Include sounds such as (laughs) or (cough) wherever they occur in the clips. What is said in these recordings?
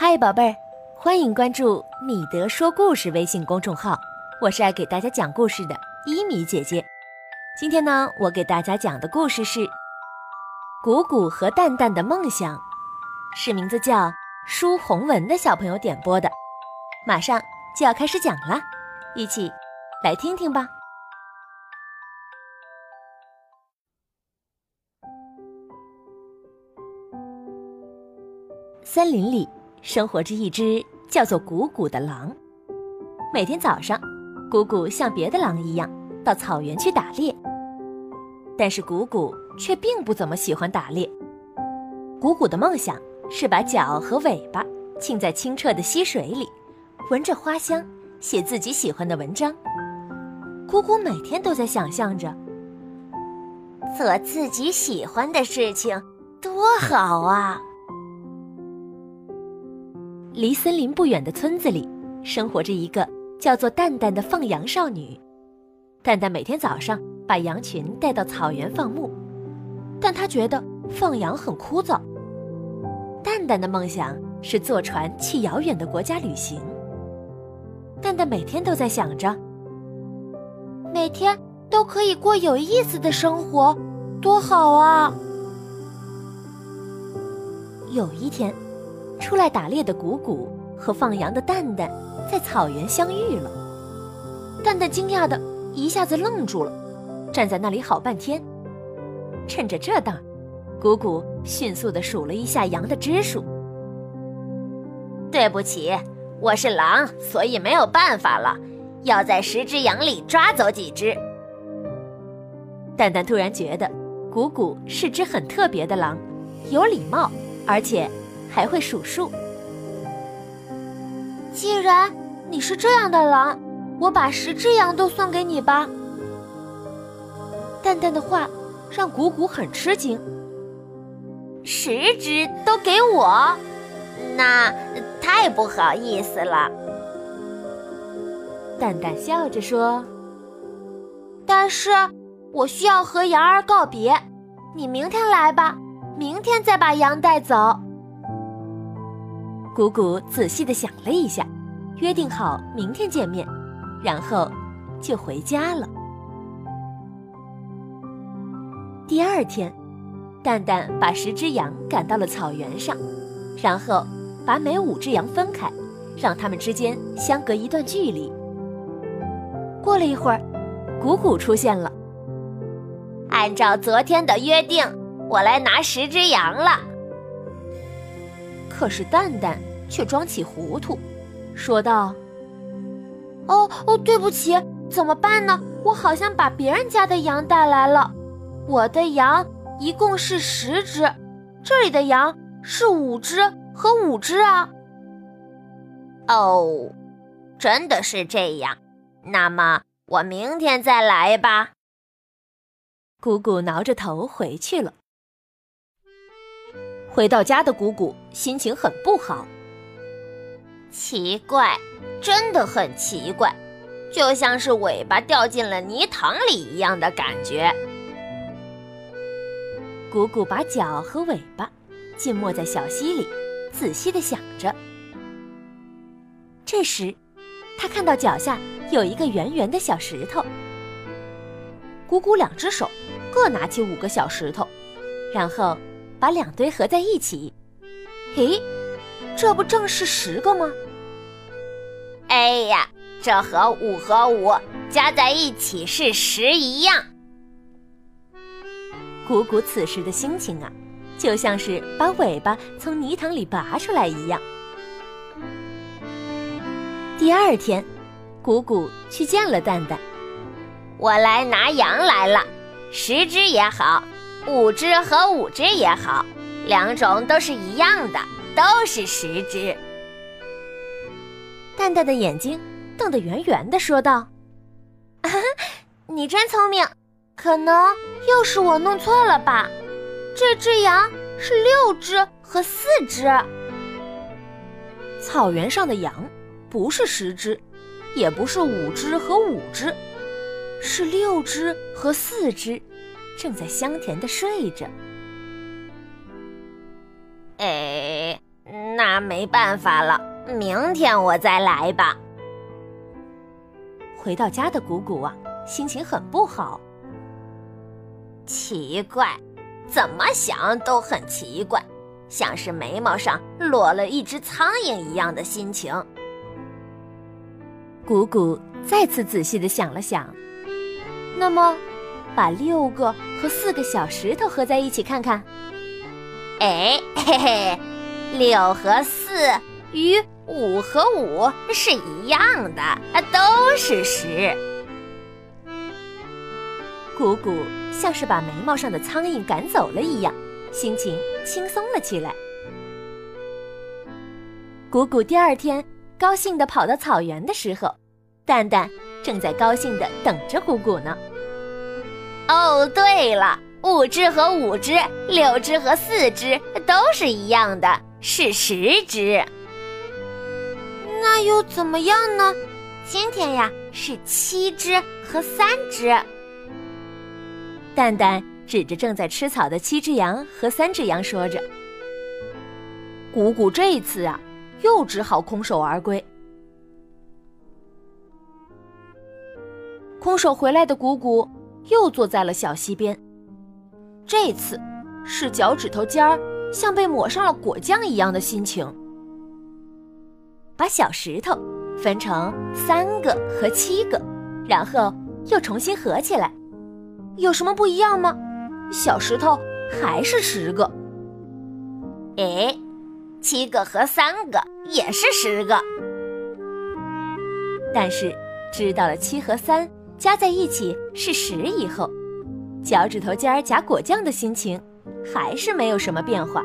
嗨，宝贝儿，欢迎关注米德说故事微信公众号，我是爱给大家讲故事的伊米姐姐。今天呢，我给大家讲的故事是《谷谷和蛋蛋的梦想》，是名字叫舒红文的小朋友点播的。马上就要开始讲了，一起来听听吧。森林里生活着一只叫做谷谷的狼。每天早上，谷谷像别的狼一样到草原去打猎。但是谷谷却并不怎么喜欢打猎。谷谷的梦想是把脚和尾巴浸在清澈的溪水里，闻着花香，写自己喜欢的文章。谷谷每天都在想象着，做自己喜欢的事情多好啊！离森林不远的村子里，生活着一个叫做蛋蛋的放羊少女。蛋蛋每天早上把羊群带到草原放牧，但她觉得放羊很枯燥。蛋蛋的梦想是坐船去遥远的国家旅行。蛋蛋每天都在想着，每天都可以过有意思的生活，多好啊！有一天。出来打猎的谷谷和放羊的蛋蛋在草原相遇了。蛋蛋惊讶的一下子愣住了，站在那里好半天。趁着这当，谷谷迅速的数了一下羊的只数。对不起，我是狼，所以没有办法了，要在十只羊里抓走几只。蛋蛋突然觉得，谷谷是只很特别的狼，有礼貌，而且。还会数数。既然你是这样的狼，我把十只羊都送给你吧。淡淡的话让谷谷很吃惊。十只都给我？那太不好意思了。蛋蛋笑着说：“但是我需要和羊儿告别，你明天来吧，明天再把羊带走。”谷谷仔细的想了一下，约定好明天见面，然后就回家了。第二天，蛋蛋把十只羊赶到了草原上，然后把每五只羊分开，让它们之间相隔一段距离。过了一会儿，谷谷出现了。按照昨天的约定，我来拿十只羊了。可是蛋蛋却装起糊涂，说道：“哦哦，对不起，怎么办呢？我好像把别人家的羊带来了。我的羊一共是十只，这里的羊是五只和五只啊。”哦，真的是这样。那么我明天再来吧。姑姑挠着头回去了。回到家的姑姑心情很不好。奇怪，真的很奇怪，就像是尾巴掉进了泥塘里一样的感觉。姑姑把脚和尾巴浸没在小溪里，仔细的想着。这时，他看到脚下有一个圆圆的小石头。姑姑两只手各拿起五个小石头，然后。把两堆合在一起，嘿，这不正是十个吗？哎呀，这和五和五加在一起是十一样。谷谷此时的心情啊，就像是把尾巴从泥塘里拔出来一样。第二天，谷谷去见了蛋蛋，我来拿羊来了，十只也好。五只和五只也好，两种都是一样的，都是十只。蛋蛋的眼睛瞪得圆圆的，说道：“ (laughs) 你真聪明，可能又是我弄错了吧？这只羊是六只和四只。草原上的羊不是十只，也不是五只和五只，是六只和四只。”正在香甜的睡着。哎，那没办法了，明天我再来吧。回到家的谷谷啊，心情很不好。奇怪，怎么想都很奇怪，像是眉毛上落了一只苍蝇一样的心情。谷谷再次仔细的想了想，那么，把六个和四个小石头合在一起看看。哎嘿嘿，六和四与五和五是一样的，都是十。谷谷像是把眉毛上的苍蝇赶走了一样，心情轻松了起来。谷谷第二天高兴地跑到草原的时候，蛋蛋正在高兴地等着谷谷呢。哦，对了。五只和五只，六只和四只都是一样的，是十只。那又怎么样呢？今天呀是七只和三只。蛋蛋指着正在吃草的七只羊和三只羊说着：“谷谷这一次啊，又只好空手而归。”空手回来的谷谷又坐在了小溪边。这次是脚趾头尖儿像被抹上了果酱一样的心情。把小石头分成三个和七个，然后又重新合起来，有什么不一样吗？小石头还是十个。哎，七个和三个也是十个。但是知道了七和三加在一起是十以后。脚趾头尖夹果酱的心情，还是没有什么变化。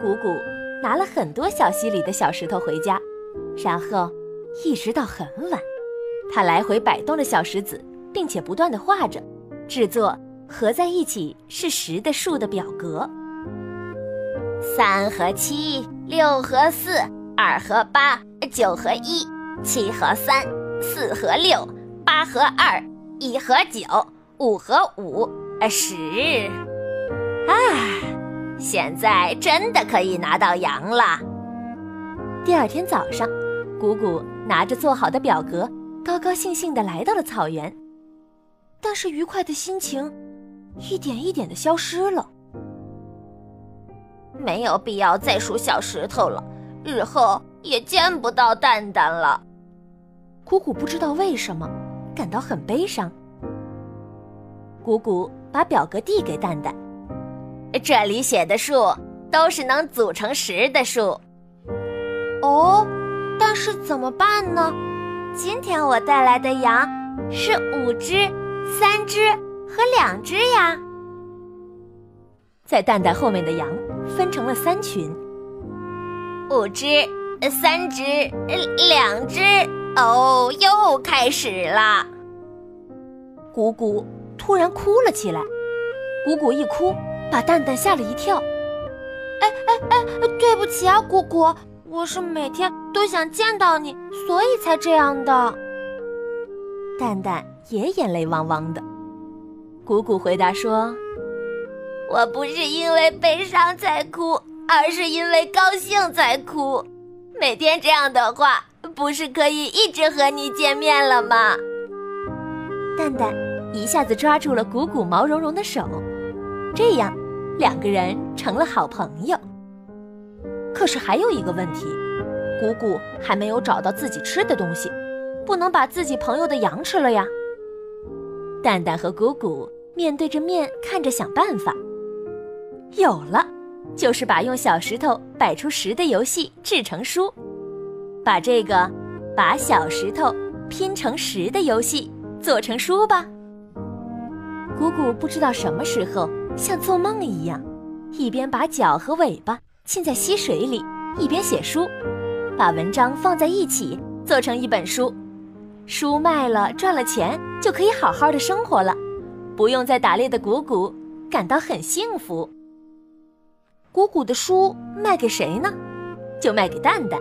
谷谷拿了很多小溪里的小石头回家，然后一直到很晚，他来回摆动着小石子，并且不断的画着，制作合在一起是十的数的表格。三和七，六和四，二和八，九和一，七和三，四和六，八和二。一和九，五和五，十。啊，现在真的可以拿到羊了。第二天早上，谷谷拿着做好的表格，高高兴兴地来到了草原。但是愉快的心情一点一点地消失了。没有必要再数小石头了，日后也见不到蛋蛋了。谷谷不知道为什么。感到很悲伤。姑姑把表格递给蛋蛋，这里写的数都是能组成十的数。哦，但是怎么办呢？今天我带来的羊是五只、三只和两只呀。在蛋蛋后面的羊分成了三群，五只、三只、两只。哦，又开始了。谷谷突然哭了起来。谷谷一哭，把蛋蛋吓了一跳。哎哎哎，对不起啊，谷谷，我是每天都想见到你，所以才这样的。蛋蛋也眼泪汪汪的。谷谷回答说：“我不是因为悲伤才哭，而是因为高兴才哭。每天这样的话。”不是可以一直和你见面了吗？蛋蛋一下子抓住了鼓鼓毛茸茸的手，这样两个人成了好朋友。可是还有一个问题，鼓鼓还没有找到自己吃的东西，不能把自己朋友的羊吃了呀。蛋蛋和鼓鼓面对着面看着想办法，有了，就是把用小石头摆出十的游戏制成书。把这个把小石头拼成十的游戏做成书吧。谷谷不知道什么时候像做梦一样，一边把脚和尾巴浸在溪水里，一边写书，把文章放在一起做成一本书。书卖了赚了钱，就可以好好的生活了，不用再打猎的谷谷感到很幸福。谷谷的书卖给谁呢？就卖给蛋蛋。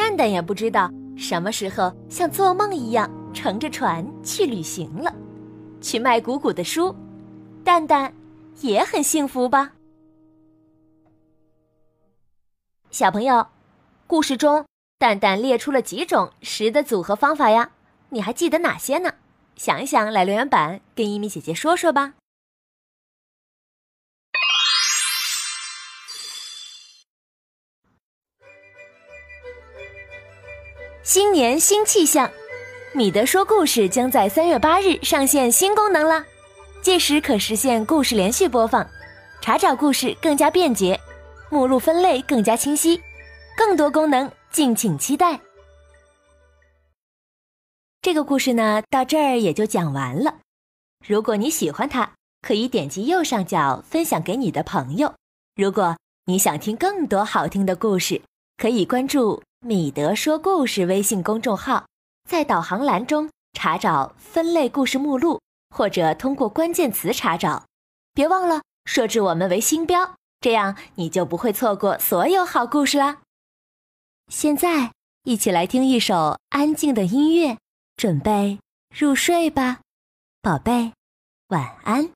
蛋蛋也不知道什么时候像做梦一样乘着船去旅行了，去卖鼓鼓的书，蛋蛋也很幸福吧。小朋友，故事中蛋蛋列出了几种十的组合方法呀？你还记得哪些呢？想一想，来留言板跟一米姐姐说说吧。新年新气象，米德说故事将在三月八日上线新功能啦，届时可实现故事连续播放，查找故事更加便捷，目录分类更加清晰，更多功能敬请期待。这个故事呢，到这儿也就讲完了。如果你喜欢它，可以点击右上角分享给你的朋友。如果你想听更多好听的故事，可以关注。米德说故事微信公众号，在导航栏中查找分类故事目录，或者通过关键词查找。别忘了设置我们为星标，这样你就不会错过所有好故事啦。现在，一起来听一首安静的音乐，准备入睡吧，宝贝，晚安。